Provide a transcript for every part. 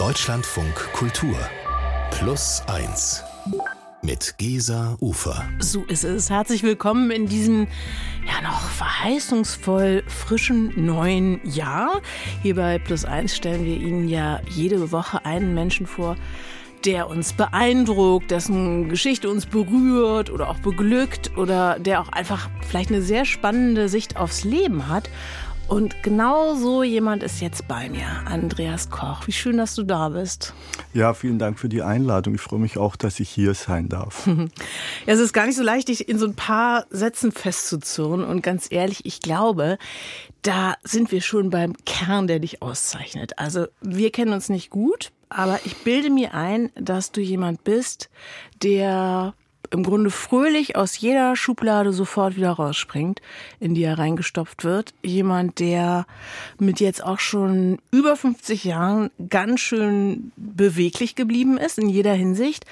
Deutschlandfunk Kultur Plus 1 mit Gesa Ufer. So ist es. Herzlich willkommen in diesem ja noch verheißungsvoll frischen neuen Jahr. Hier bei Plus 1 stellen wir Ihnen ja jede Woche einen Menschen vor, der uns beeindruckt, dessen Geschichte uns berührt oder auch beglückt oder der auch einfach vielleicht eine sehr spannende Sicht aufs Leben hat. Und genau so jemand ist jetzt bei mir, Andreas Koch. Wie schön, dass du da bist. Ja, vielen Dank für die Einladung. Ich freue mich auch, dass ich hier sein darf. ja, es ist gar nicht so leicht, dich in so ein paar Sätzen festzuzurren. Und ganz ehrlich, ich glaube, da sind wir schon beim Kern, der dich auszeichnet. Also wir kennen uns nicht gut, aber ich bilde mir ein, dass du jemand bist, der im Grunde fröhlich aus jeder Schublade sofort wieder rausspringt, in die er reingestopft wird. Jemand, der mit jetzt auch schon über 50 Jahren ganz schön beweglich geblieben ist in jeder Hinsicht.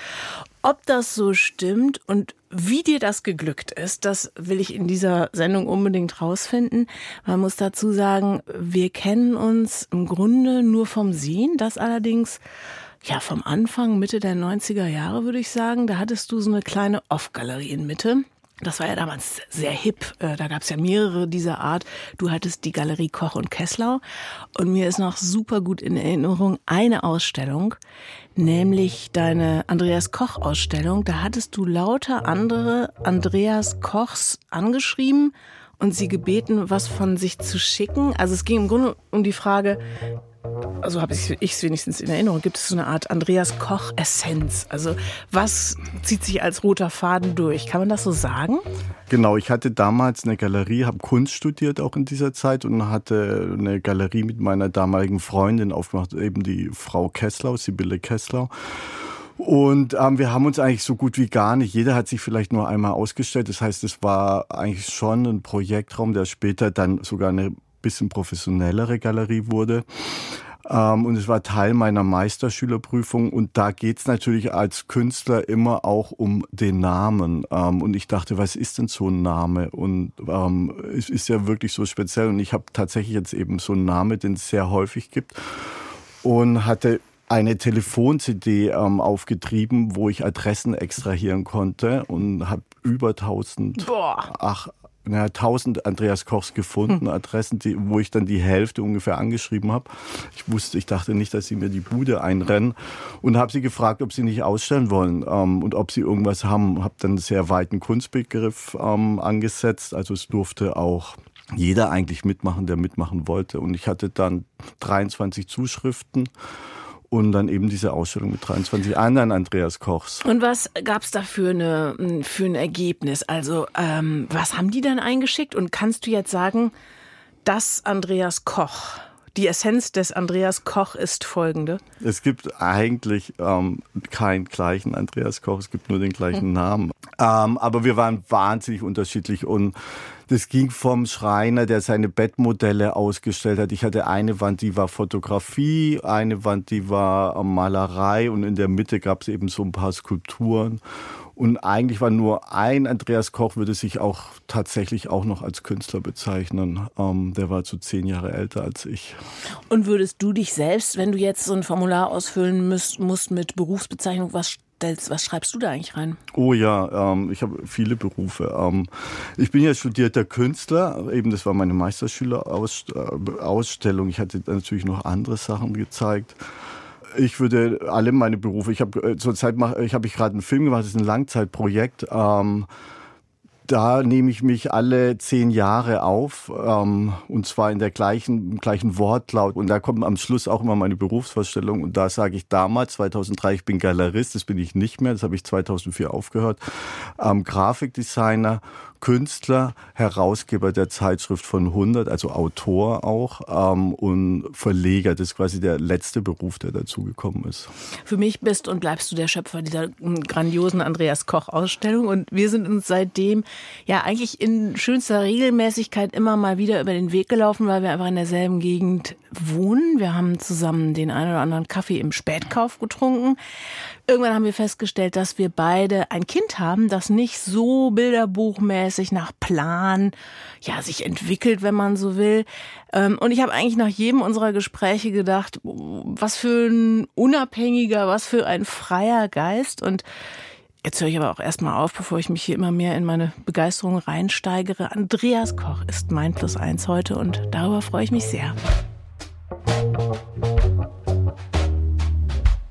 Ob das so stimmt und wie dir das geglückt ist, das will ich in dieser Sendung unbedingt rausfinden. Man muss dazu sagen, wir kennen uns im Grunde nur vom Sehen, das allerdings ja, vom Anfang, Mitte der 90er Jahre, würde ich sagen. Da hattest du so eine kleine Off-Galerie in Mitte. Das war ja damals sehr hip. Äh, da gab es ja mehrere dieser Art. Du hattest die Galerie Koch und Kesslau. Und mir ist noch super gut in Erinnerung eine Ausstellung, nämlich deine Andreas Koch Ausstellung. Da hattest du lauter andere Andreas Kochs angeschrieben und sie gebeten, was von sich zu schicken. Also es ging im Grunde um die Frage, also habe ich es wenigstens in Erinnerung, gibt es so eine Art Andreas Koch-Essenz. Also was zieht sich als roter Faden durch? Kann man das so sagen? Genau, ich hatte damals eine Galerie, habe Kunst studiert auch in dieser Zeit und hatte eine Galerie mit meiner damaligen Freundin aufgemacht, eben die Frau Kesslau, Sibylle Kesslau. Und ähm, wir haben uns eigentlich so gut wie gar nicht, jeder hat sich vielleicht nur einmal ausgestellt. Das heißt, es war eigentlich schon ein Projektraum, der später dann sogar eine bisschen professionellere Galerie wurde. Ähm, und es war Teil meiner Meisterschülerprüfung. Und da geht's natürlich als Künstler immer auch um den Namen. Ähm, und ich dachte, was ist denn so ein Name? Und ähm, es ist ja wirklich so speziell. Und ich habe tatsächlich jetzt eben so einen Namen, den es sehr häufig gibt. Und hatte eine Telefon-CD ähm, aufgetrieben, wo ich Adressen extrahieren konnte und habe über 1000 Boah. Ach, na, 1000 Andreas Kochs gefunden, hm. Adressen, die, wo ich dann die Hälfte ungefähr angeschrieben habe. Ich wusste, ich dachte nicht, dass sie mir die Bude einrennen und habe sie gefragt, ob sie nicht ausstellen wollen ähm, und ob sie irgendwas haben. Habe dann einen sehr weiten Kunstbegriff ähm, angesetzt. Also es durfte auch jeder eigentlich mitmachen, der mitmachen wollte. Und ich hatte dann 23 Zuschriften und dann eben diese Ausstellung mit 23 anderen Andreas Kochs. Und was gab es da für, eine, für ein Ergebnis? Also ähm, was haben die dann eingeschickt? Und kannst du jetzt sagen, dass Andreas Koch, die Essenz des Andreas Koch ist folgende? Es gibt eigentlich ähm, keinen gleichen Andreas Koch, es gibt nur den gleichen hm. Namen. Ähm, aber wir waren wahnsinnig unterschiedlich und das ging vom Schreiner, der seine Bettmodelle ausgestellt hat. Ich hatte eine Wand, die war Fotografie, eine Wand, die war Malerei und in der Mitte gab es eben so ein paar Skulpturen. Und eigentlich war nur ein Andreas Koch, würde sich auch tatsächlich auch noch als Künstler bezeichnen. Ähm, der war so zehn Jahre älter als ich. Und würdest du dich selbst, wenn du jetzt so ein Formular ausfüllen müsst, musst mit Berufsbezeichnung, was was schreibst du da eigentlich rein? Oh ja, ähm, ich habe viele Berufe. Ähm, ich bin ja studierter Künstler, eben das war meine Meisterschülerausstellung. Äh, ich hatte natürlich noch andere Sachen gezeigt. Ich würde alle meine Berufe, ich habe äh, zurzeit mache ich habe ich gerade einen Film gemacht, das ist ein Langzeitprojekt. Ähm, da nehme ich mich alle zehn Jahre auf, ähm, und zwar in der gleichen, im gleichen Wortlaut. Und da kommt am Schluss auch immer meine Berufsvorstellung. Und da sage ich damals, 2003, ich bin Galerist, das bin ich nicht mehr, das habe ich 2004 aufgehört, ähm, Grafikdesigner Künstler, Herausgeber der Zeitschrift von 100, also Autor auch ähm, und Verleger. Das ist quasi der letzte Beruf, der dazugekommen ist. Für mich bist und bleibst du der Schöpfer dieser grandiosen Andreas Koch Ausstellung und wir sind uns seitdem ja eigentlich in schönster Regelmäßigkeit immer mal wieder über den Weg gelaufen, weil wir einfach in derselben Gegend wohnen. Wir haben zusammen den einen oder anderen Kaffee im Spätkauf getrunken. Irgendwann haben wir festgestellt, dass wir beide ein Kind haben, das nicht so bilderbuchmäßig regelmäßig nach Plan, ja, sich entwickelt, wenn man so will. Ähm, und ich habe eigentlich nach jedem unserer Gespräche gedacht, was für ein unabhängiger, was für ein freier Geist. Und Jetzt höre ich aber auch erstmal auf, bevor ich mich hier immer mehr in meine Begeisterung reinsteigere. Andreas Koch ist mein Plus eins heute und darüber freue ich mich sehr.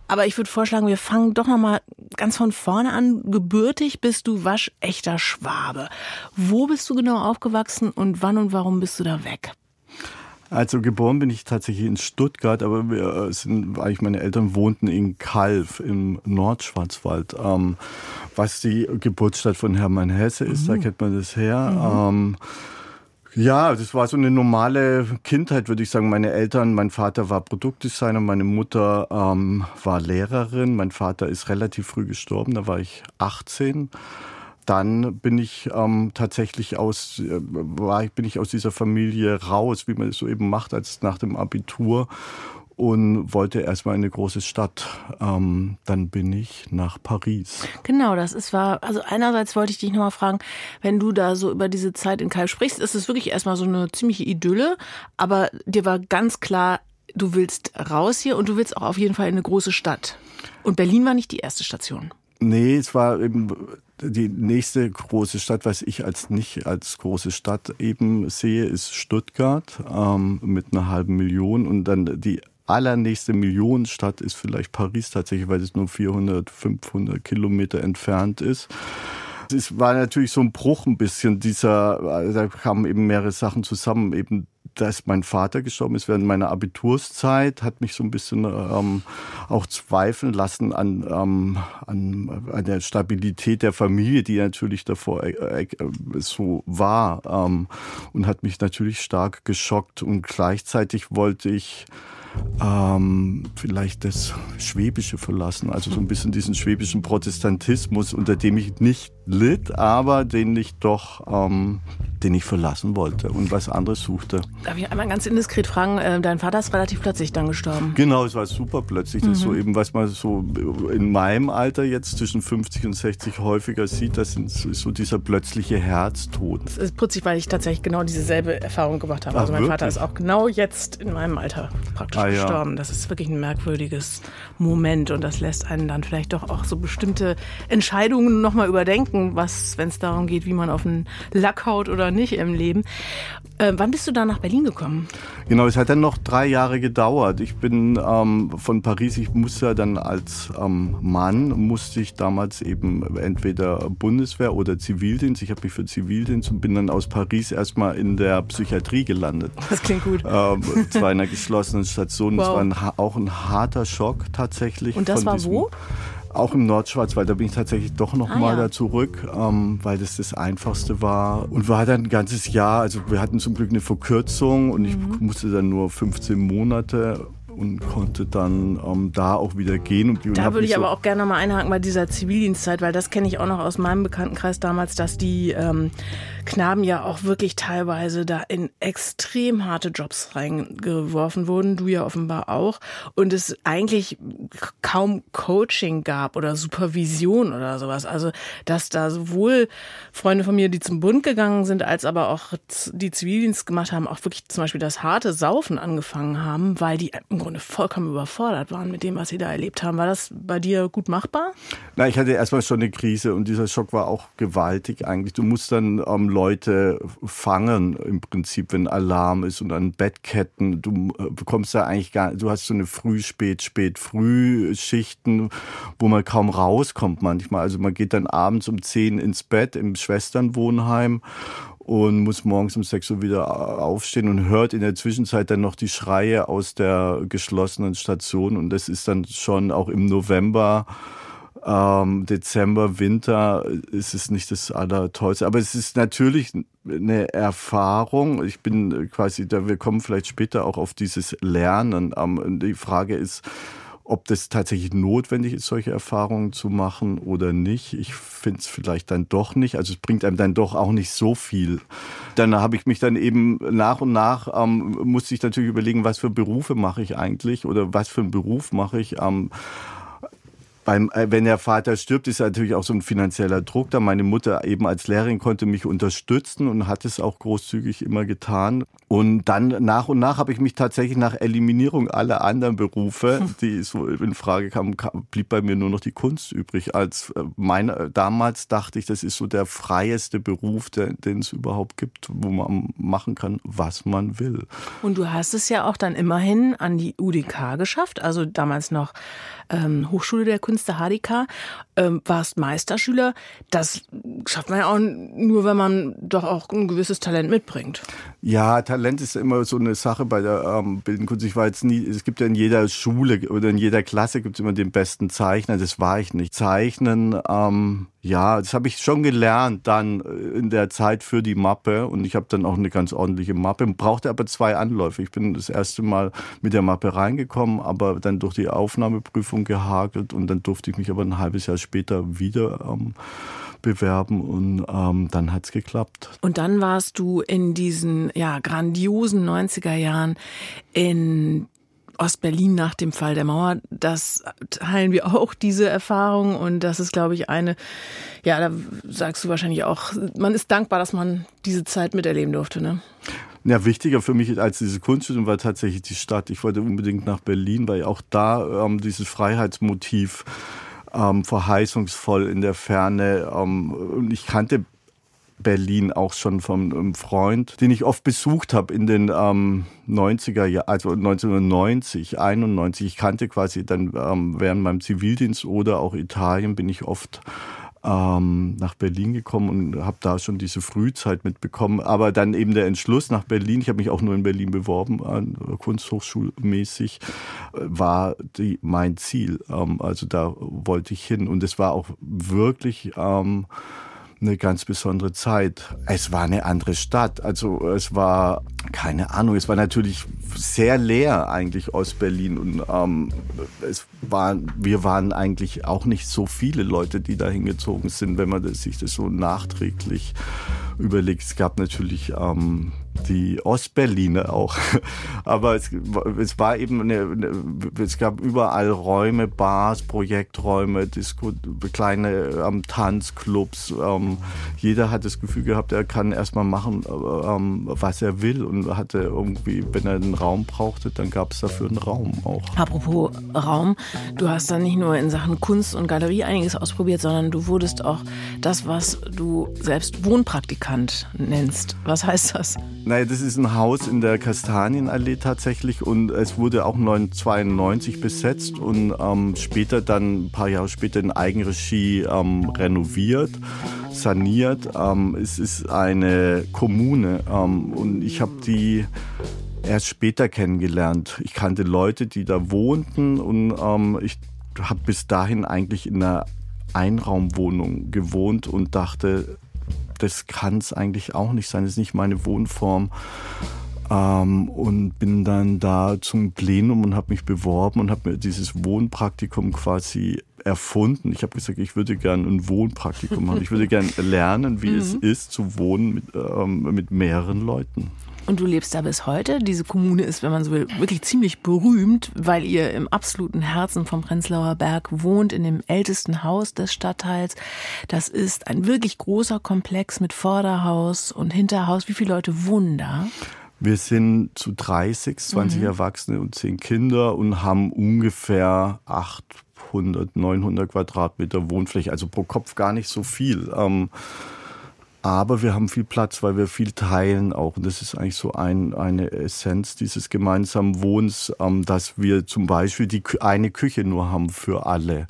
Aber ich würde vorschlagen, wir fangen doch noch mal ganz von vorne an. Gebürtig bist du waschechter Schwabe. Wo bist du genau aufgewachsen und wann und warum bist du da weg? Also geboren bin ich tatsächlich in Stuttgart, aber wir äh, sind, eigentlich meine Eltern wohnten in Kalf im Nordschwarzwald, ähm, was die Geburtsstadt von Hermann Hesse ist, mhm. da kennt man das her. Mhm. Ähm, ja, das war so eine normale Kindheit, würde ich sagen. Meine Eltern, mein Vater war Produktdesigner, meine Mutter ähm, war Lehrerin. Mein Vater ist relativ früh gestorben, da war ich 18 dann bin ich ähm, tatsächlich aus, äh, war, bin ich aus dieser Familie raus, wie man es so eben macht, als nach dem Abitur und wollte erstmal in eine große Stadt. Ähm, dann bin ich nach Paris. Genau, das ist war. Also einerseits wollte ich dich nochmal fragen, wenn du da so über diese Zeit in Kalb sprichst, ist es wirklich erstmal so eine ziemliche Idylle, aber dir war ganz klar, du willst raus hier und du willst auch auf jeden Fall in eine große Stadt. Und Berlin war nicht die erste Station. Nee, es war eben die nächste große Stadt, was ich als nicht als große Stadt eben sehe, ist Stuttgart ähm, mit einer halben Million und dann die allernächste Millionenstadt ist vielleicht Paris tatsächlich, weil es nur 400, 500 Kilometer entfernt ist. Es war natürlich so ein Bruch ein bisschen. Dieser, da kamen eben mehrere Sachen zusammen, eben dass mein Vater gestorben. Ist während meiner Abiturszeit, hat mich so ein bisschen ähm, auch zweifeln lassen an, ähm, an, an der Stabilität der Familie, die natürlich davor äh, äh, so war ähm, und hat mich natürlich stark geschockt. Und gleichzeitig wollte ich ähm, vielleicht das Schwäbische verlassen, also so ein bisschen diesen schwäbischen Protestantismus, unter dem ich nicht litt, aber den ich doch, ähm, den ich verlassen wollte und was anderes suchte. Darf ich einmal ganz indiskret fragen, äh, dein Vater ist relativ plötzlich dann gestorben? Genau, es war super plötzlich. Das mhm. ist so eben, was man so in meinem Alter jetzt zwischen 50 und 60 häufiger sieht, das ist so dieser plötzliche Herztod. Das ist putzig, weil ich tatsächlich genau dieselbe Erfahrung gemacht habe. Also mein wirklich? Vater ist auch genau jetzt in meinem Alter praktisch ah, gestorben. Ja. Das ist wirklich ein merkwürdiges Moment und das lässt einen dann vielleicht doch auch so bestimmte Entscheidungen nochmal überdenken was, wenn es darum geht, wie man auf einen Lack haut oder nicht im Leben. Äh, wann bist du da nach Berlin gekommen? Genau, es hat dann noch drei Jahre gedauert. Ich bin ähm, von Paris, ich musste dann als ähm, Mann, musste ich damals eben entweder Bundeswehr oder Zivildienst. Ich habe mich für Zivildienst und bin dann aus Paris erstmal in der Psychiatrie gelandet. Das klingt gut. Ähm, zwar in einer geschlossenen Station. Wow. Das war ein, auch ein harter Schock tatsächlich. Und das war wo? Auch im Nordschwarzwald, da bin ich tatsächlich doch noch ah, mal ja. da zurück, ähm, weil das das Einfachste war. Und war dann ein ganzes Jahr, also wir hatten zum Glück eine Verkürzung und mhm. ich musste dann nur 15 Monate und konnte dann ähm, da auch wieder gehen. Und, da würde ich so aber auch gerne mal einhaken bei dieser Zivildienstzeit, weil das kenne ich auch noch aus meinem Bekanntenkreis damals, dass die ähm, Knaben ja auch wirklich teilweise da in extrem harte Jobs reingeworfen wurden, du ja offenbar auch, und es eigentlich kaum Coaching gab oder Supervision oder sowas. Also, dass da sowohl Freunde von mir, die zum Bund gegangen sind, als aber auch die Zivildienst gemacht haben, auch wirklich zum Beispiel das harte Saufen angefangen haben, weil die im Grunde vollkommen überfordert waren mit dem, was sie da erlebt haben. War das bei dir gut machbar? Na, ich hatte erstmal schon eine Krise und dieser Schock war auch gewaltig eigentlich. Du musst dann ähm, Leute fangen im Prinzip, wenn Alarm ist und an Bettketten. Du äh, bekommst da eigentlich gar, du hast so eine Früh, Spät, Spät, Früh-Schichten, wo man kaum rauskommt manchmal. Also man geht dann abends um zehn ins Bett im Schwesternwohnheim und muss morgens um 6 Uhr wieder aufstehen und hört in der Zwischenzeit dann noch die Schreie aus der geschlossenen Station. Und das ist dann schon auch im November, ähm, Dezember, Winter ist es nicht das Allertollste. Aber es ist natürlich eine Erfahrung. Ich bin quasi, da wir kommen vielleicht später auch auf dieses Lernen. Ähm, die Frage ist, ob das tatsächlich notwendig ist, solche Erfahrungen zu machen oder nicht. Ich finde es vielleicht dann doch nicht. Also es bringt einem dann doch auch nicht so viel. Dann habe ich mich dann eben nach und nach, ähm, musste ich natürlich überlegen, was für Berufe mache ich eigentlich oder was für einen Beruf mache ich. Ähm, beim, äh, wenn der Vater stirbt, ist natürlich auch so ein finanzieller Druck da. Meine Mutter eben als Lehrerin konnte mich unterstützen und hat es auch großzügig immer getan. Und dann nach und nach habe ich mich tatsächlich nach Eliminierung aller anderen Berufe, die so in Frage kamen, blieb bei mir nur noch die Kunst übrig. Als äh, meine, damals dachte ich, das ist so der freieste Beruf, den es überhaupt gibt, wo man machen kann, was man will. Und du hast es ja auch dann immerhin an die UDK geschafft, also damals noch ähm, Hochschule der Künste HDK, ähm, warst Meisterschüler. Das schafft man ja auch nur, wenn man doch auch ein gewisses Talent mitbringt. Ja, Talent ist immer so eine Sache bei der ähm, Bildenden Kunst. Ich war jetzt nie, es gibt ja in jeder Schule oder in jeder Klasse gibt es immer den besten Zeichner. Das war ich nicht. Zeichnen, ähm, ja, das habe ich schon gelernt dann äh, in der Zeit für die Mappe und ich habe dann auch eine ganz ordentliche Mappe, brauchte aber zwei Anläufe. Ich bin das erste Mal mit der Mappe reingekommen, aber dann durch die Aufnahmeprüfung gehakelt und dann durfte ich mich aber ein halbes Jahr später wieder ähm, bewerben und ähm, dann hat's geklappt. Und dann warst du in diesen ja grandiosen 90er Jahren in Ostberlin nach dem Fall der Mauer, das teilen wir auch, diese Erfahrung. Und das ist, glaube ich, eine, ja, da sagst du wahrscheinlich auch, man ist dankbar, dass man diese Zeit miterleben durfte, ne? Ja, wichtiger für mich als diese Kunststudium war tatsächlich die Stadt. Ich wollte unbedingt nach Berlin, weil auch da ähm, dieses Freiheitsmotiv ähm, verheißungsvoll in der Ferne. Ähm, und ich kannte Berlin auch schon von einem Freund, den ich oft besucht habe in den ähm, 90er Jahren, also 1990, 91. Ich kannte quasi dann ähm, während meinem Zivildienst oder auch Italien bin ich oft ähm, nach Berlin gekommen und habe da schon diese Frühzeit mitbekommen. Aber dann eben der Entschluss nach Berlin, ich habe mich auch nur in Berlin beworben, kunsthochschulmäßig, war die, mein Ziel. Ähm, also da wollte ich hin und es war auch wirklich ähm, eine ganz besondere Zeit. Es war eine andere Stadt. Also es war, keine Ahnung, es war natürlich sehr leer eigentlich aus Berlin. Und ähm, es war, wir waren eigentlich auch nicht so viele Leute, die da hingezogen sind, wenn man das, sich das so nachträglich überlegt. Es gab natürlich ähm, die Ostberliner auch. Aber es, es war eben, eine, es gab überall Räume, Bars, Projekträume, Disco, kleine ähm, Tanzclubs. Ähm, jeder hat das Gefühl gehabt, er kann erstmal machen, ähm, was er will und hatte irgendwie, wenn er einen Raum brauchte, dann gab es dafür einen Raum auch. Apropos Raum, du hast dann nicht nur in Sachen Kunst und Galerie einiges ausprobiert, sondern du wurdest auch das, was du selbst Wohnpraktikant nennst. Was heißt das? Naja, das ist ein Haus in der Kastanienallee tatsächlich und es wurde auch 1992 besetzt und ähm, später dann, ein paar Jahre später in Eigenregie ähm, renoviert, saniert. Ähm, es ist eine Kommune ähm, und ich habe die erst später kennengelernt. Ich kannte Leute, die da wohnten und ähm, ich habe bis dahin eigentlich in einer Einraumwohnung gewohnt und dachte, das kann es eigentlich auch nicht sein, das ist nicht meine Wohnform. Ähm, und bin dann da zum Plenum und habe mich beworben und habe mir dieses Wohnpraktikum quasi erfunden. Ich habe gesagt, ich würde gerne ein Wohnpraktikum machen. Ich würde gerne lernen, wie mhm. es ist, zu wohnen mit, ähm, mit mehreren Leuten. Und du lebst da bis heute. Diese Kommune ist, wenn man so will, wirklich ziemlich berühmt, weil ihr im absoluten Herzen vom Prenzlauer Berg wohnt, in dem ältesten Haus des Stadtteils. Das ist ein wirklich großer Komplex mit Vorderhaus und Hinterhaus. Wie viele Leute wohnen da? Wir sind zu 30, 20 mhm. Erwachsene und 10 Kinder und haben ungefähr 800, 900 Quadratmeter Wohnfläche, also pro Kopf gar nicht so viel. Ähm, aber wir haben viel Platz, weil wir viel teilen auch. Und das ist eigentlich so ein, eine Essenz dieses gemeinsamen Wohnens, ähm, dass wir zum Beispiel die eine Küche nur haben für alle.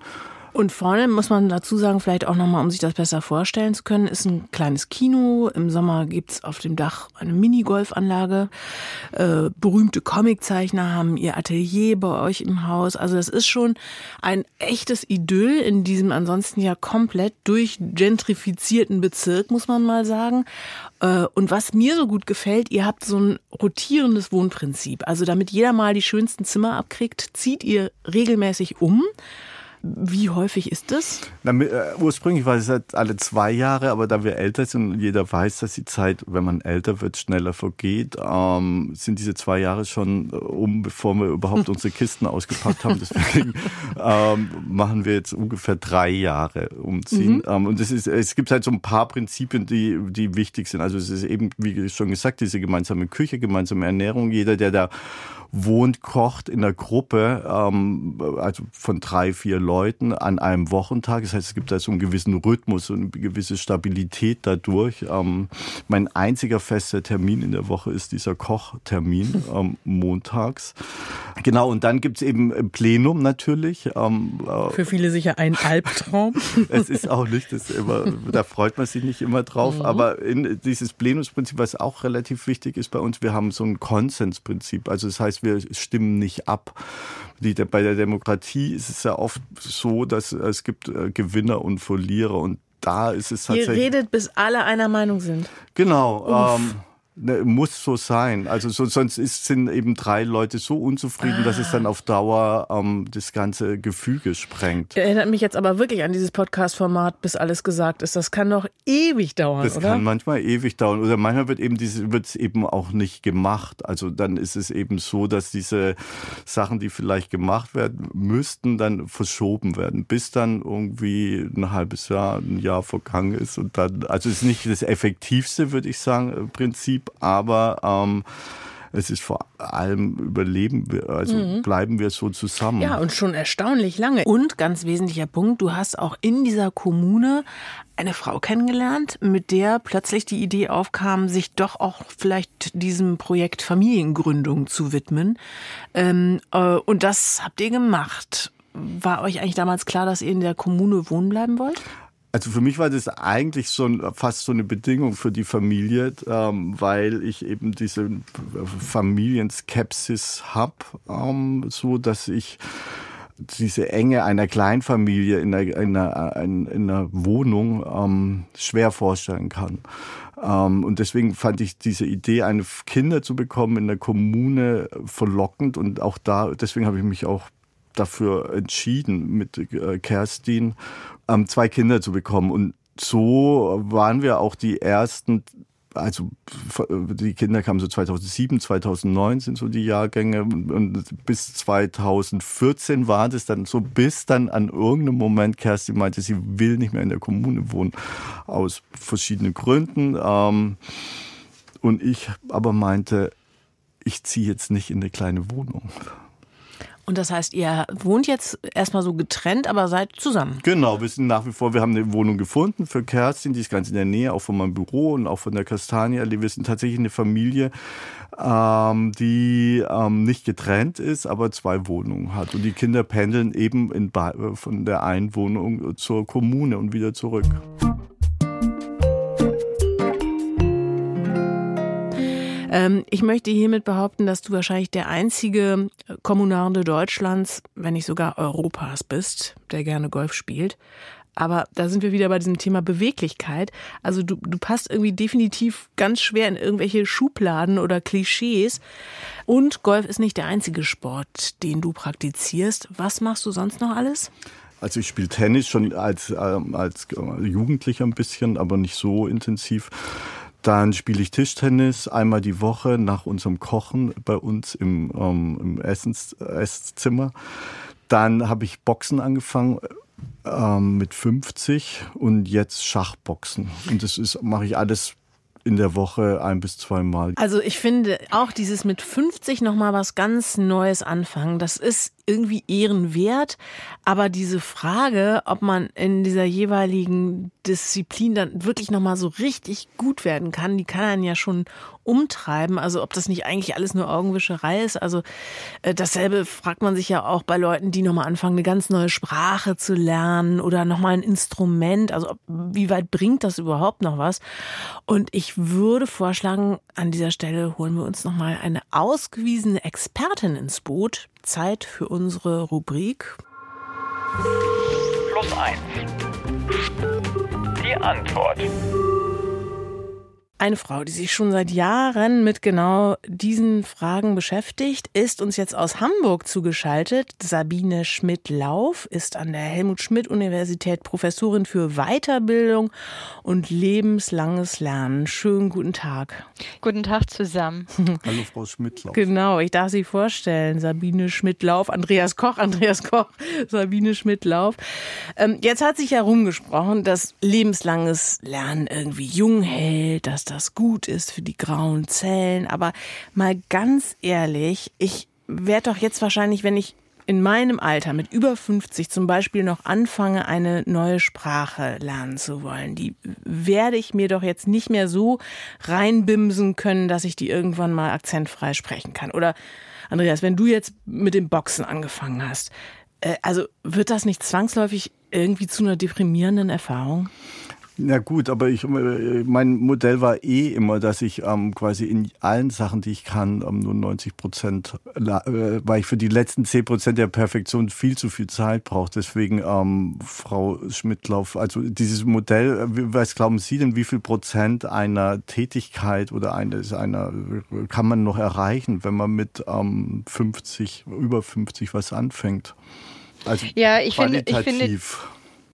Und vorne muss man dazu sagen, vielleicht auch nochmal, um sich das besser vorstellen zu können, ist ein kleines Kino. Im Sommer gibt's auf dem Dach eine Minigolfanlage. Äh, berühmte Comiczeichner haben ihr Atelier bei euch im Haus. Also das ist schon ein echtes Idyll in diesem ansonsten ja komplett durchgentrifizierten Bezirk, muss man mal sagen. Äh, und was mir so gut gefällt, ihr habt so ein rotierendes Wohnprinzip. Also damit jeder mal die schönsten Zimmer abkriegt, zieht ihr regelmäßig um Wie häufig ist das? Na, äh, ursprünglich war es halt alle zwei Jahre, aber da wir älter sind und jeder weiß, dass die Zeit, wenn man älter wird, schneller vergeht, ähm, sind diese zwei Jahre schon äh, um, bevor wir überhaupt unsere Kisten ausgepackt haben. Deswegen ähm, machen wir jetzt ungefähr drei Jahre umziehen. Mhm. Ähm, und es, ist, es gibt halt so ein paar Prinzipien, die, die wichtig sind. Also es ist eben, wie schon gesagt, diese gemeinsame Küche, gemeinsame Ernährung. Jeder, der da wohnt, kocht in der Gruppe, ähm, also von drei, vier Leuten an einem Wochentag. Das heißt, es gibt da so einen gewissen Rhythmus und eine gewisse Stabilität dadurch. Ähm, mein einziger fester Termin in der Woche ist dieser Kochtermin ähm, montags. Genau, und dann gibt's eben ein Plenum natürlich. Ähm, äh, Für viele sicher ein Albtraum. es ist auch nicht, das immer, da freut man sich nicht immer drauf. Mhm. Aber in dieses Plenumsprinzip, was auch relativ wichtig ist bei uns, wir haben so ein Konsensprinzip. Also das heißt, wir stimmen nicht ab. Die, bei der Demokratie ist es ja oft so, dass es gibt äh, Gewinner und Verlierer und da ist es tatsächlich. Ihr redet, bis alle einer Meinung sind. Genau. Ähm, Ne, muss so sein. Also so, sonst ist, sind eben drei Leute so unzufrieden, ah. dass es dann auf Dauer ähm, das ganze Gefüge sprengt. Erinnert mich jetzt aber wirklich an dieses Podcast-Format, bis alles gesagt ist. Das kann doch ewig dauern, das oder? kann manchmal ewig dauern. Oder manchmal wird eben diese, wird es eben auch nicht gemacht. Also dann ist es eben so, dass diese Sachen, die vielleicht gemacht werden müssten, dann verschoben werden, bis dann irgendwie ein halbes Jahr, ein Jahr vergangen ist und dann, also es ist nicht das effektivste, würde ich sagen, Prinzip, aber ähm, es ist vor allem überleben wir, also mhm. bleiben wir so zusammen. Ja, und schon erstaunlich lange. Und ganz wesentlicher Punkt, du hast auch in dieser Kommune eine Frau kennengelernt, mit der plötzlich die Idee aufkam, sich doch auch vielleicht diesem Projekt Familiengründung zu widmen. Ähm, äh, und das habt ihr gemacht. War euch eigentlich damals klar, dass ihr in der Kommune wohnen bleiben wollt? Also für mich war das eigentlich so fast so eine Bedingung für die Familie, ähm, weil ich eben diese Familienskepsis habe, ähm, so dass ich diese Enge einer Kleinfamilie in einer, in einer, in einer Wohnung ähm, schwer vorstellen kann. Ähm, und deswegen fand ich diese Idee, eine Kinder zu bekommen in der Kommune verlockend und auch da, deswegen habe ich mich auch dafür entschieden, mit äh, Kerstin ähm, zwei Kinder zu bekommen. Und so waren wir auch die ersten also die Kinder kamen so 2007, 2009 sind so die Jahrgänge und bis 2014 war das dann so, bis dann an irgendeinem Moment Kerstin meinte, sie will nicht mehr in der Kommune wohnen, aus verschiedenen Gründen. Ähm, und ich aber meinte, ich ziehe jetzt nicht in eine kleine Wohnung. Und das heißt, ihr wohnt jetzt erstmal so getrennt, aber seid zusammen. Genau, wir sind nach wie vor, wir haben eine Wohnung gefunden für Kerstin, die ist ganz in der Nähe, auch von meinem Büro und auch von der Kastanie. Wir sind tatsächlich eine Familie, ähm, die ähm, nicht getrennt ist, aber zwei Wohnungen hat. Und die Kinder pendeln eben in, von der einen Wohnung zur Kommune und wieder zurück. Ähm, ich möchte hiermit behaupten, dass du wahrscheinlich der einzige Kommunarde Deutschlands, wenn nicht sogar Europas bist, der gerne Golf spielt. Aber da sind wir wieder bei diesem Thema Beweglichkeit. Also du, du passt irgendwie definitiv ganz schwer in irgendwelche Schubladen oder Klischees. Und Golf ist nicht der einzige Sport, den du praktizierst. Was machst du sonst noch alles? Also ich spiele Tennis schon als, ähm, als Jugendlicher ein bisschen, aber nicht so intensiv. Dann spiele ich Tischtennis einmal die Woche nach unserem Kochen bei uns im, ähm, im Essens, Esszimmer. Dann habe ich Boxen angefangen ähm, mit 50 und jetzt Schachboxen. Und das mache ich alles in der Woche ein bis zweimal. Also ich finde auch dieses mit 50 nochmal was ganz Neues anfangen, das ist irgendwie ehrenwert. Aber diese Frage, ob man in dieser jeweiligen Disziplin dann wirklich nochmal so richtig gut werden kann, die kann einen ja schon umtreiben. Also ob das nicht eigentlich alles nur Augenwischerei ist. Also äh, dasselbe fragt man sich ja auch bei Leuten, die nochmal anfangen, eine ganz neue Sprache zu lernen oder nochmal ein Instrument. Also wie weit bringt das überhaupt noch was? Und ich würde vorschlagen, an dieser Stelle holen wir uns nochmal eine ausgewiesene Expertin ins Boot. Zeit für unsere Rubrik. Plus eins. Die Antwort. Eine Frau, die sich schon seit Jahren mit genau diesen Fragen beschäftigt, ist uns jetzt aus Hamburg zugeschaltet. Sabine Schmidt-Lauf ist an der Helmut-Schmidt-Universität Professorin für Weiterbildung und lebenslanges Lernen. Schönen guten Tag. Guten Tag zusammen. Hallo Frau Schmidt-Lauf. Genau, ich darf Sie vorstellen. Sabine Schmidt-Lauf, Andreas Koch, Andreas Koch, Sabine Schmidt-Lauf. Ähm, jetzt hat sich herumgesprochen, dass lebenslanges Lernen irgendwie jung hält, dass das gut ist für die grauen Zellen. Aber mal ganz ehrlich, ich werde doch jetzt wahrscheinlich, wenn ich in meinem Alter mit über 50 zum Beispiel noch anfange, eine neue Sprache lernen zu wollen, die werde ich mir doch jetzt nicht mehr so reinbimsen können, dass ich die irgendwann mal akzentfrei sprechen kann. Oder Andreas, wenn du jetzt mit dem Boxen angefangen hast, äh, also wird das nicht zwangsläufig irgendwie zu einer deprimierenden Erfahrung? Na gut, aber ich, äh, mein Modell war eh immer, dass ich ähm, quasi in allen Sachen, die ich kann, ähm, nur 90 Prozent, äh, weil ich für die letzten 10 Prozent der Perfektion viel zu viel Zeit brauche. Deswegen, ähm, Frau Schmidtlauf, also dieses Modell, äh, was glauben Sie denn, wie viel Prozent einer Tätigkeit oder eines einer kann man noch erreichen, wenn man mit ähm, 50, über 50 was anfängt? Also ja, ich finde, ich finde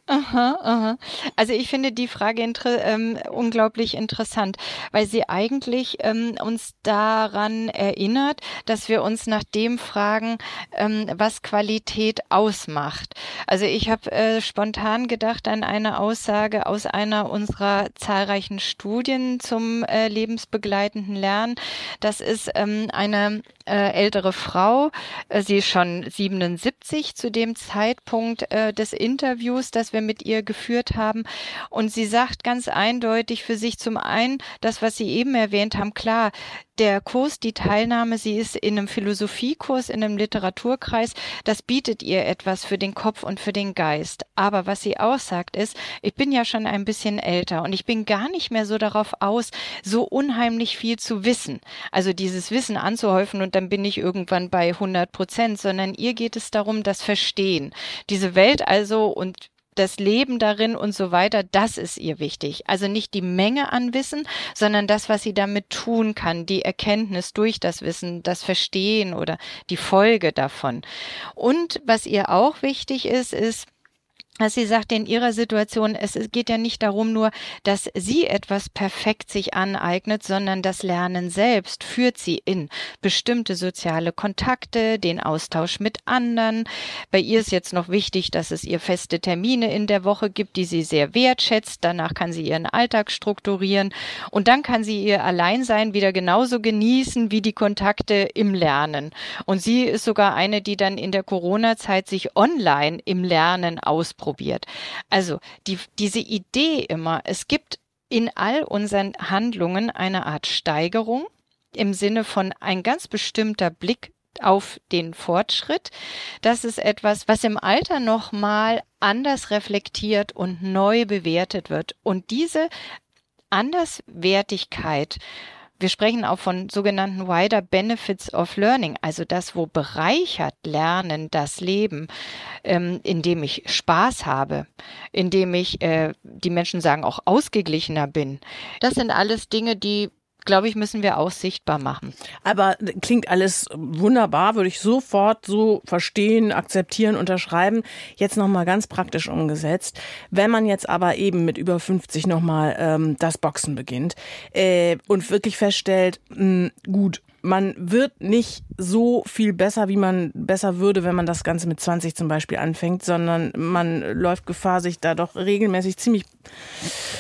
Aha, aha. Also ich finde die Frage inter ähm, unglaublich interessant, weil sie eigentlich ähm, uns daran erinnert, dass wir uns nach dem fragen, ähm, was Qualität ausmacht. Also ich habe äh, spontan gedacht an eine Aussage aus einer unserer zahlreichen Studien zum äh, lebensbegleitenden Lernen. Das ist ähm, eine äh, ältere Frau, äh, sie ist schon 77 zu dem Zeitpunkt äh, des Interviews, das wir mit ihr geführt haben. Und sie sagt ganz eindeutig für sich zum einen, das, was Sie eben erwähnt haben, klar, der Kurs, die Teilnahme, sie ist in einem Philosophiekurs, in einem Literaturkreis, das bietet ihr etwas für den Kopf und für den Geist. Aber was sie aussagt ist, ich bin ja schon ein bisschen älter und ich bin gar nicht mehr so darauf aus, so unheimlich viel zu wissen. Also dieses Wissen anzuhäufen und dann bin ich irgendwann bei 100 Prozent, sondern ihr geht es darum, das Verstehen. Diese Welt also und das Leben darin und so weiter, das ist ihr wichtig. Also nicht die Menge an Wissen, sondern das, was sie damit tun kann, die Erkenntnis durch das Wissen, das Verstehen oder die Folge davon. Und was ihr auch wichtig ist, ist, dass sie sagt, in ihrer Situation, es geht ja nicht darum nur, dass sie etwas perfekt sich aneignet, sondern das Lernen selbst führt sie in bestimmte soziale Kontakte, den Austausch mit anderen. Bei ihr ist jetzt noch wichtig, dass es ihr feste Termine in der Woche gibt, die sie sehr wertschätzt. Danach kann sie ihren Alltag strukturieren und dann kann sie ihr Alleinsein wieder genauso genießen wie die Kontakte im Lernen. Und sie ist sogar eine, die dann in der Corona-Zeit sich online im Lernen ausprobiert ausprobiert. Also die, diese Idee immer, es gibt in all unseren Handlungen eine Art Steigerung im Sinne von ein ganz bestimmter Blick auf den Fortschritt. Das ist etwas, was im Alter nochmal anders reflektiert und neu bewertet wird. Und diese Anderswertigkeit wir sprechen auch von sogenannten wider benefits of learning, also das, wo bereichert Lernen das Leben, ähm, indem ich Spaß habe, indem ich, äh, die Menschen sagen, auch ausgeglichener bin. Das sind alles Dinge, die glaube ich, müssen wir auch sichtbar machen. Aber klingt alles wunderbar, würde ich sofort so verstehen, akzeptieren, unterschreiben. Jetzt nochmal ganz praktisch umgesetzt. Wenn man jetzt aber eben mit über 50 nochmal ähm, das Boxen beginnt äh, und wirklich feststellt, mh, gut, man wird nicht so viel besser, wie man besser würde, wenn man das Ganze mit 20 zum Beispiel anfängt, sondern man läuft Gefahr, sich da doch regelmäßig ziemlich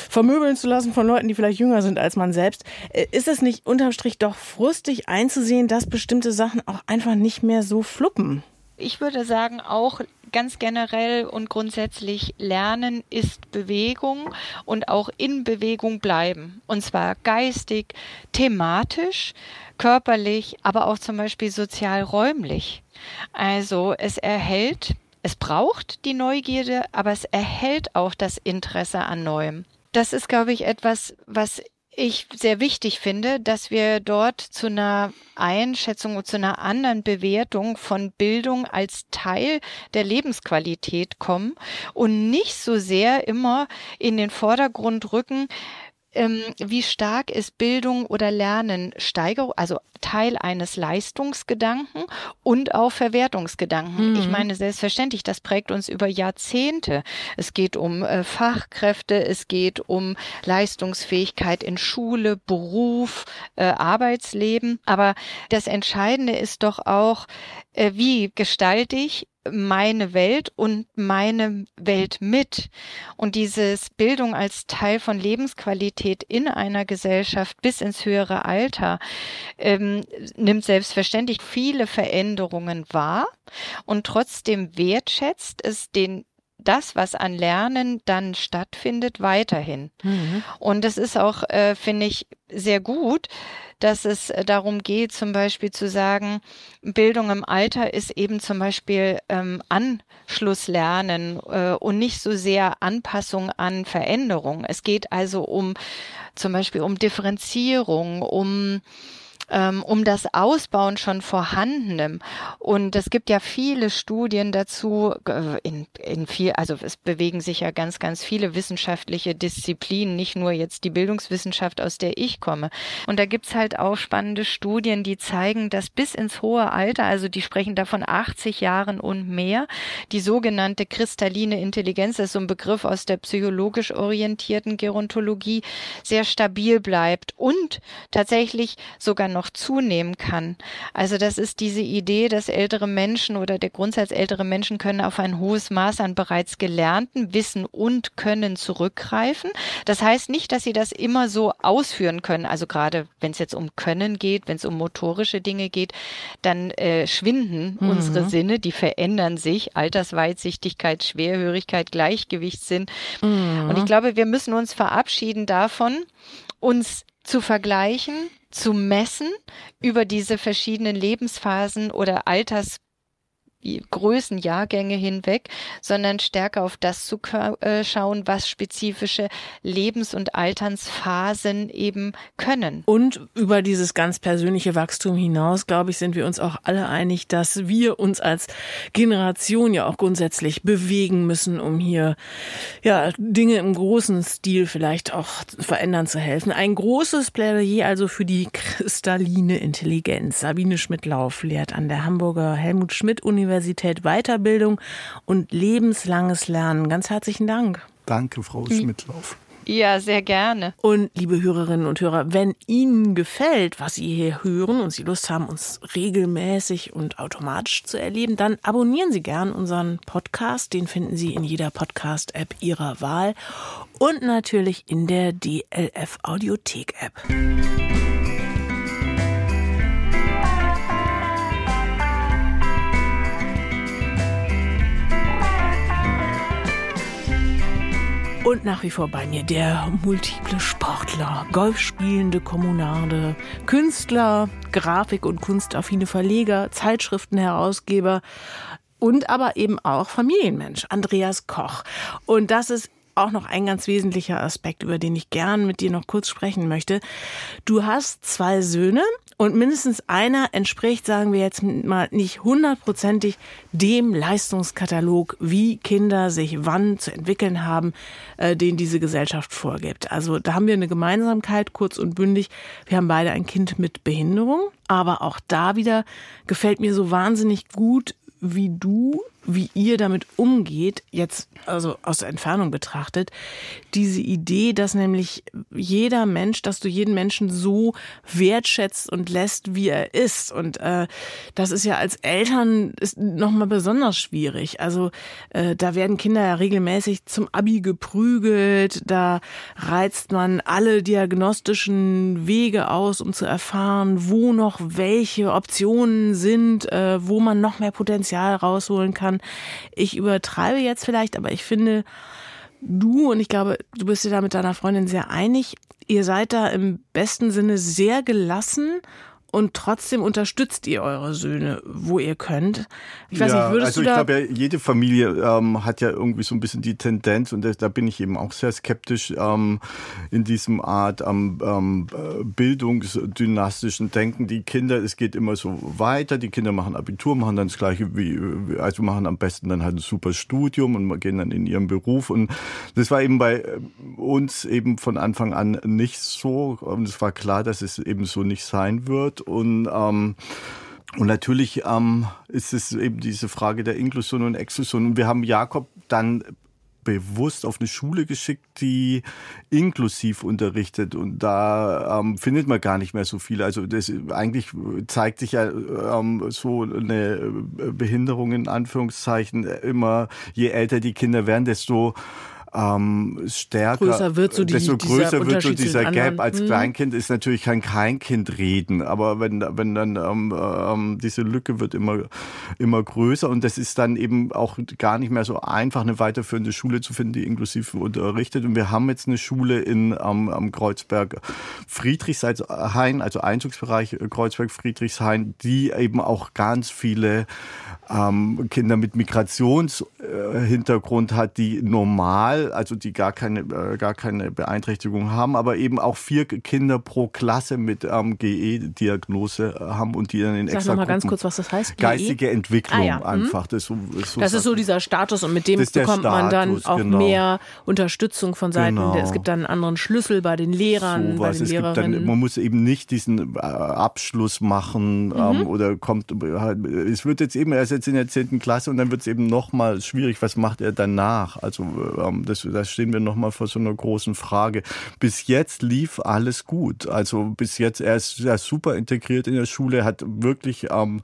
vermöbeln zu lassen von Leuten, die vielleicht jünger sind als man selbst. Äh, ist es nicht unterm Strich doch frustig einzusehen, dass bestimmte Sachen auch einfach nicht mehr so fluppen? Ich würde sagen, auch ganz generell und grundsätzlich Lernen ist Bewegung und auch in Bewegung bleiben. Und zwar geistig, thematisch, körperlich, aber auch zum Beispiel sozial-räumlich. Also es erhält, es braucht die Neugierde, aber es erhält auch das Interesse an Neuem. Das ist, glaube ich, etwas, was ich sehr wichtig finde, dass wir dort zu einer Einschätzung und zu einer anderen Bewertung von Bildung als Teil der Lebensqualität kommen und nicht so sehr immer in den Vordergrund rücken, ähm, wie stark ist Bildung oder Lernen Steigerung, also Teil eines Leistungsgedanken und auch Verwertungsgedanken. Mhm. Ich meine, selbstverständlich, das prägt uns über Jahrzehnte. Es geht um äh, Fachkräfte, es geht um Leistungsfähigkeit in Schule, Beruf, äh, Arbeitsleben. Aber das Entscheidende ist doch auch, äh, wie gestalte ich meine Welt und meine Welt mit. Und dieses Bildung als Teil von Lebensqualität in einer Gesellschaft bis ins höhere Alter ähm, nimmt selbstverständlich viele Veränderungen wahr und trotzdem wertschätzt es den das, was an Lernen dann stattfindet, weiterhin. Mhm. Und es ist auch, äh, finde ich, sehr gut, dass es äh, darum geht, zum Beispiel zu sagen, Bildung im Alter ist eben zum Beispiel ähm, Anschlusslernen äh, und nicht so sehr Anpassung an Veränderung. Es geht also um zum Beispiel um Differenzierung, um ähm, um das Ausbauen schon vorhandenem. Und es gibt ja viele Studien dazu, äh, in, in viel, also es bewegen sich ja ganz, ganz viele wissenschaftliche Disziplinen, nicht nur jetzt die Bildungswissenschaft, aus der ich komme. Und da gibt's halt auch spannende Studien, die zeigen, dass bis ins hohe Alter, also die sprechen davon 80 Jahren und mehr, die sogenannte kristalline Intelligenz, das ist so ein Begriff aus der psychologisch orientierten Gerontologie, sehr stabil bleibt und tatsächlich sogar noch zunehmen kann. Also das ist diese Idee, dass ältere Menschen oder der Grundsatz ältere Menschen können auf ein hohes Maß an bereits gelernten Wissen und Können zurückgreifen. Das heißt nicht, dass sie das immer so ausführen können. Also gerade wenn es jetzt um Können geht, wenn es um motorische Dinge geht, dann äh, schwinden mhm. unsere Sinne, die verändern sich. Altersweitsichtigkeit, Schwerhörigkeit, Gleichgewichtssinn. Mhm. Und ich glaube, wir müssen uns verabschieden davon, uns zu vergleichen zu messen über diese verschiedenen Lebensphasen oder Alters Größenjahrgänge hinweg, sondern stärker auf das zu äh, schauen, was spezifische Lebens- und Altersphasen eben können. Und über dieses ganz persönliche Wachstum hinaus, glaube ich, sind wir uns auch alle einig, dass wir uns als Generation ja auch grundsätzlich bewegen müssen, um hier ja Dinge im großen Stil vielleicht auch verändern zu helfen. Ein großes Plädoyer also für die kristalline Intelligenz. Sabine Schmidlauf lehrt an der Hamburger Helmut Schmidt Universität Universität Weiterbildung und lebenslanges Lernen. Ganz herzlichen Dank. Danke, Frau Schmidtlauf. Ja, sehr gerne. Und liebe Hörerinnen und Hörer, wenn Ihnen gefällt, was Sie hier hören und Sie Lust haben, uns regelmäßig und automatisch zu erleben, dann abonnieren Sie gern unseren Podcast. Den finden Sie in jeder Podcast-App Ihrer Wahl und natürlich in der DLF Audiothek-App. Und nach wie vor bei mir der multiple Sportler, Golfspielende Kommunarde, Künstler, Grafik- und kunstaffine Verleger, Zeitschriftenherausgeber und aber eben auch Familienmensch, Andreas Koch. Und das ist auch noch ein ganz wesentlicher Aspekt, über den ich gern mit dir noch kurz sprechen möchte. Du hast zwei Söhne und mindestens einer entspricht, sagen wir jetzt mal, nicht hundertprozentig dem Leistungskatalog, wie Kinder sich wann zu entwickeln haben, äh, den diese Gesellschaft vorgibt. Also da haben wir eine Gemeinsamkeit, kurz und bündig. Wir haben beide ein Kind mit Behinderung. Aber auch da wieder gefällt mir so wahnsinnig gut, wie du wie ihr damit umgeht, jetzt also aus der Entfernung betrachtet, diese Idee, dass nämlich jeder Mensch, dass du jeden Menschen so wertschätzt und lässt, wie er ist. Und äh, das ist ja als Eltern ist nochmal besonders schwierig. Also äh, da werden Kinder ja regelmäßig zum Abi geprügelt, da reizt man alle diagnostischen Wege aus, um zu erfahren, wo noch welche Optionen sind, äh, wo man noch mehr Potenzial rausholen kann kann. Ich übertreibe jetzt vielleicht, aber ich finde, du und ich glaube, du bist dir da mit deiner Freundin sehr einig. Ihr seid da im besten Sinne sehr gelassen und trotzdem unterstützt ihr eure Söhne, wo ihr könnt. Ich weiß ja, nicht, würdest also du da... ich glaube, jede Familie ähm, hat ja irgendwie so ein bisschen die Tendenz und da bin ich eben auch sehr skeptisch ähm, in diesem Art ähm, ähm, bildungsdynastischen Denken. Die Kinder, es geht immer so weiter, die Kinder machen Abitur, machen dann das gleiche wie, also machen am besten dann halt ein super Studium und gehen dann in ihren Beruf und das war eben bei uns eben von Anfang an nicht so und es war klar, dass es eben so nicht sein wird und ähm, und natürlich ähm, ist es eben diese Frage der Inklusion und Exklusion. Und wir haben Jakob dann bewusst auf eine Schule geschickt, die inklusiv unterrichtet und da ähm, findet man gar nicht mehr so viel. Also das eigentlich zeigt sich ja ähm, so eine Behinderung in Anführungszeichen immer, je älter die Kinder werden, desto ähm, stärker, größer wird so die, desto größer wird so dieser Gap. Als hm. Kleinkind ist natürlich kein Kleinkind reden, aber wenn, wenn dann ähm, ähm, diese Lücke wird immer, immer größer und das ist dann eben auch gar nicht mehr so einfach, eine weiterführende Schule zu finden, die inklusiv unterrichtet. Und wir haben jetzt eine Schule in ähm, am Kreuzberg Friedrichshain, also Einzugsbereich Kreuzberg Friedrichshain, die eben auch ganz viele ähm, Kinder mit Migrationshintergrund hat, die normal, also die gar keine, äh, gar keine Beeinträchtigung haben, aber eben auch vier Kinder pro Klasse mit ähm, GE-Diagnose äh, haben und die dann in Sag extra mal ganz kurz, was das heißt. GE? Geistige Entwicklung ah, ja. Mhm. einfach. Das, so, so das ist so dieser Status und mit dem bekommt Status, man dann auch genau. mehr Unterstützung von Seiten. Genau. Der, es gibt dann einen anderen Schlüssel bei den Lehrern, so bei den Lehrerinnen. Dann, man muss eben nicht diesen äh, Abschluss machen mhm. ähm, oder kommt, es wird jetzt eben erst jetzt in der 10. Klasse und dann wird es eben nochmal schwierig, was macht er danach? Also ähm, das, da stehen wir nochmal vor so einer großen Frage. Bis jetzt lief alles gut. Also bis jetzt, er ist ja super integriert in der Schule, hat wirklich ähm,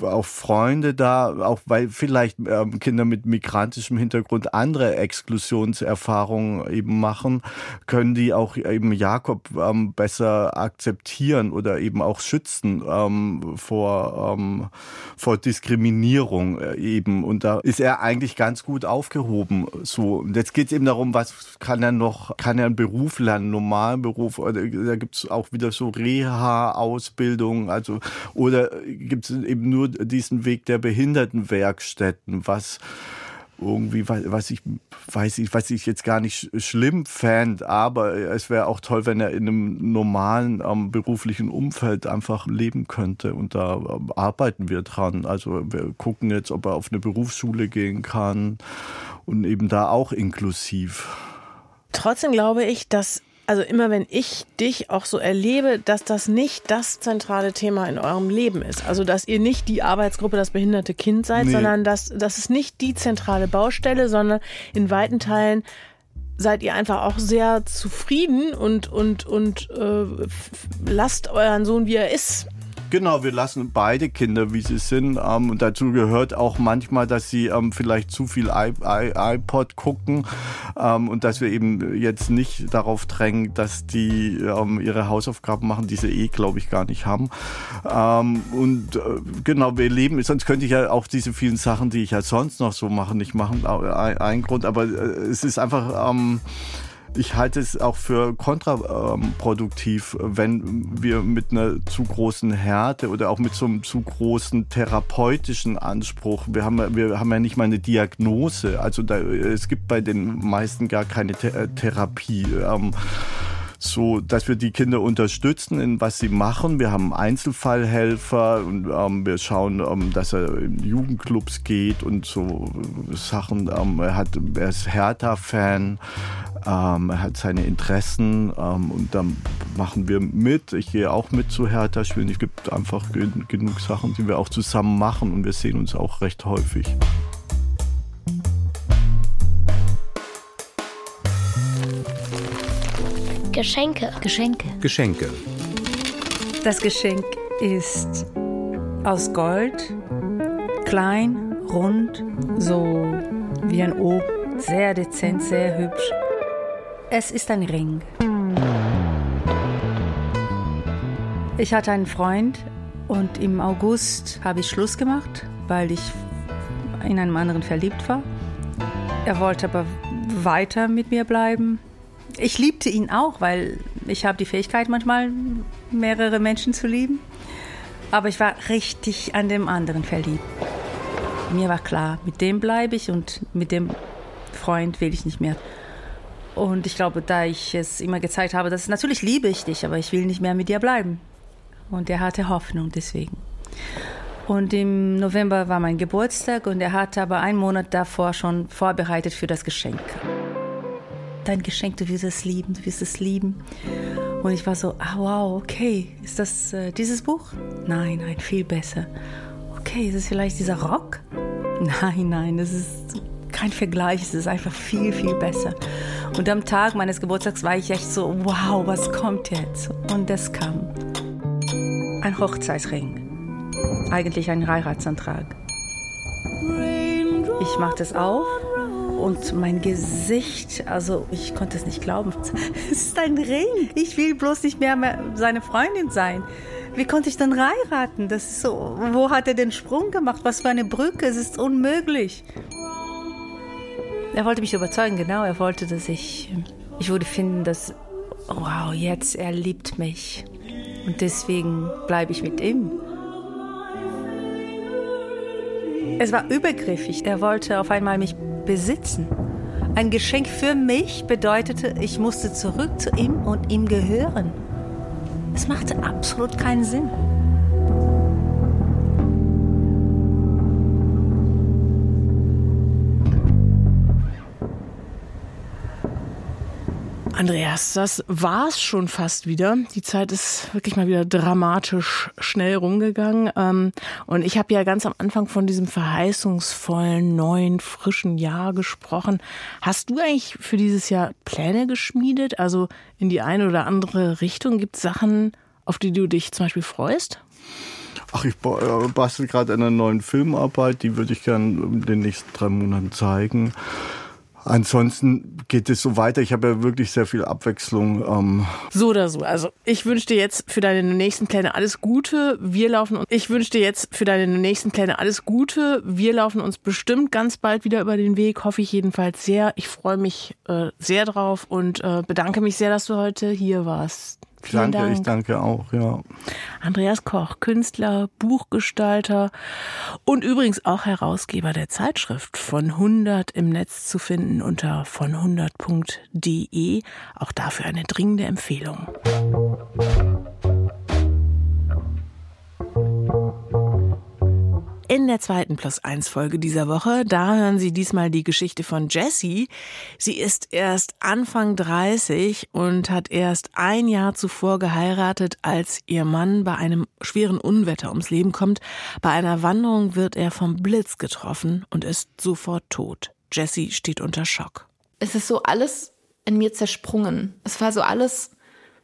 auch Freunde da, auch weil vielleicht ähm, Kinder mit migrantischem Hintergrund andere Exklusionserfahrungen eben machen, können die auch eben Jakob ähm, besser akzeptieren oder eben auch schützen ähm, vor, ähm, vor Diskriminierung äh, eben. Und da ist er eigentlich ganz gut aufgehoben. So. Und jetzt geht es eben darum, was kann er noch, kann er einen Beruf lernen, einen normalen Beruf? Oder da gibt es auch wieder so Reha-Ausbildung, also oder gibt es eben nur diesen Weg der Behindertenwerkstätten, was irgendwie, was ich, weiß ich, was ich jetzt gar nicht schlimm fand, aber es wäre auch toll, wenn er in einem normalen ähm, beruflichen Umfeld einfach leben könnte und da ähm, arbeiten wir dran. Also wir gucken jetzt, ob er auf eine Berufsschule gehen kann und eben da auch inklusiv. Trotzdem glaube ich, dass also immer wenn ich dich auch so erlebe, dass das nicht das zentrale Thema in eurem Leben ist. Also dass ihr nicht die Arbeitsgruppe das behinderte Kind seid, nee. sondern dass das ist nicht die zentrale Baustelle, sondern in weiten Teilen seid ihr einfach auch sehr zufrieden und und und äh, lasst euren Sohn wie er ist. Genau, wir lassen beide Kinder, wie sie sind. Ähm, und dazu gehört auch manchmal, dass sie ähm, vielleicht zu viel I iPod gucken ähm, und dass wir eben jetzt nicht darauf drängen, dass die ähm, ihre Hausaufgaben machen, die sie eh, glaube ich, gar nicht haben. Ähm, und äh, genau, wir leben, sonst könnte ich ja auch diese vielen Sachen, die ich ja sonst noch so mache, nicht machen. Ein Grund, aber äh, es ist einfach ähm, ich halte es auch für kontraproduktiv, wenn wir mit einer zu großen Härte oder auch mit so einem zu großen therapeutischen Anspruch, wir haben, wir haben ja nicht mal eine Diagnose, also da, es gibt bei den meisten gar keine äh, Therapie. Ähm, so, dass wir die Kinder unterstützen in was sie machen. Wir haben Einzelfallhelfer und ähm, wir schauen, ähm, dass er in Jugendclubs geht und so Sachen. Ähm, er, hat, er ist Hertha-Fan. Ähm, er hat seine Interessen ähm, und dann machen wir mit. Ich gehe auch mit zu Hertha spielen. Es gibt einfach genug Sachen, die wir auch zusammen machen und wir sehen uns auch recht häufig. Geschenke. Geschenke. Geschenke. Das Geschenk ist aus Gold, klein, rund, so wie ein O, sehr dezent, sehr hübsch. Es ist ein Ring. Ich hatte einen Freund und im August habe ich Schluss gemacht, weil ich in einem anderen verliebt war. Er wollte aber weiter mit mir bleiben ich liebte ihn auch, weil ich habe die Fähigkeit manchmal mehrere Menschen zu lieben. Aber ich war richtig an dem anderen verliebt. Mir war klar, mit dem bleibe ich und mit dem Freund will ich nicht mehr. Und ich glaube, da ich es immer gezeigt habe, dass natürlich liebe ich dich, aber ich will nicht mehr mit dir bleiben. Und er hatte Hoffnung deswegen. Und im November war mein Geburtstag und er hatte aber einen Monat davor schon vorbereitet für das Geschenk. Dein Geschenk, du wirst es lieben, du wirst es lieben. Und ich war so, ah wow, okay, ist das äh, dieses Buch? Nein, nein, viel besser. Okay, ist es vielleicht dieser Rock? Nein, nein, das ist kein Vergleich, es ist einfach viel, viel besser. Und am Tag meines Geburtstags war ich echt so, wow, was kommt jetzt? Und das kam. Ein Hochzeitsring eigentlich ein Heiratsantrag. Ich machte es auf und mein Gesicht, also ich konnte es nicht glauben. Es ist ein Ring. Ich will bloß nicht mehr, mehr seine Freundin sein. Wie konnte ich dann heiraten? Das ist so, wo hat er den Sprung gemacht? Was für eine Brücke? Es ist unmöglich. Er wollte mich überzeugen, genau. Er wollte, dass ich, ich würde finden, dass, wow, jetzt er liebt mich. Und deswegen bleibe ich mit ihm. Es war übergriffig. Er wollte auf einmal mich besitzen. Ein Geschenk für mich bedeutete, ich musste zurück zu ihm und ihm gehören. Es machte absolut keinen Sinn. Andreas, das war's schon fast wieder. Die Zeit ist wirklich mal wieder dramatisch schnell rumgegangen. Ähm, und ich habe ja ganz am Anfang von diesem verheißungsvollen, neuen, frischen Jahr gesprochen. Hast du eigentlich für dieses Jahr Pläne geschmiedet? Also in die eine oder andere Richtung? Gibt es Sachen, auf die du dich zum Beispiel freust? Ach, ich äh, bastel gerade an einer neuen Filmarbeit, die würde ich gerne in den nächsten drei Monaten zeigen. Ansonsten geht es so weiter. Ich habe ja wirklich sehr viel Abwechslung. Ähm. So oder so. Also ich wünsche dir jetzt für deine nächsten Pläne alles Gute. Wir laufen uns. Ich wünsche dir jetzt für deine nächsten Pläne alles Gute. Wir laufen uns bestimmt ganz bald wieder über den Weg. Hoffe ich jedenfalls sehr. Ich freue mich äh, sehr drauf und äh, bedanke mich sehr, dass du heute hier warst. Vielen danke, Dank. ich danke auch, ja. Andreas Koch, Künstler, Buchgestalter und übrigens auch Herausgeber der Zeitschrift von 100 im Netz zu finden unter von 100.de. Auch dafür eine dringende Empfehlung. In der zweiten Plus 1 Folge dieser Woche, da hören Sie diesmal die Geschichte von Jessie. Sie ist erst Anfang 30 und hat erst ein Jahr zuvor geheiratet, als ihr Mann bei einem schweren Unwetter ums Leben kommt. Bei einer Wanderung wird er vom Blitz getroffen und ist sofort tot. Jessie steht unter Schock. Es ist so alles in mir zersprungen. Es war so alles,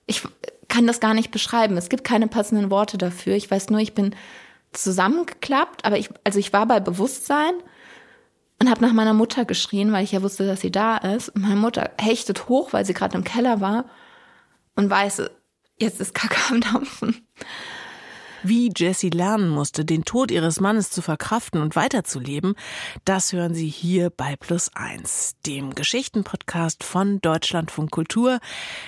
ich kann das gar nicht beschreiben. Es gibt keine passenden Worte dafür. Ich weiß nur, ich bin zusammengeklappt, aber ich, also ich war bei Bewusstsein und habe nach meiner Mutter geschrien, weil ich ja wusste, dass sie da ist. Und meine Mutter hechtet hoch, weil sie gerade im Keller war und weiß, jetzt ist Kacke am Dampfen. Wie Jessie lernen musste, den Tod ihres Mannes zu verkraften und weiterzuleben, das hören Sie hier bei Plus Eins, dem Geschichtenpodcast von Deutschlandfunk Kultur.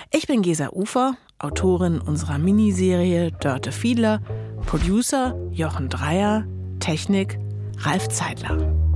Ich bin Gesa Ufer, Autorin unserer Miniserie Dörte Fiedler, Producer Jochen Dreier, Technik Ralf Zeidler.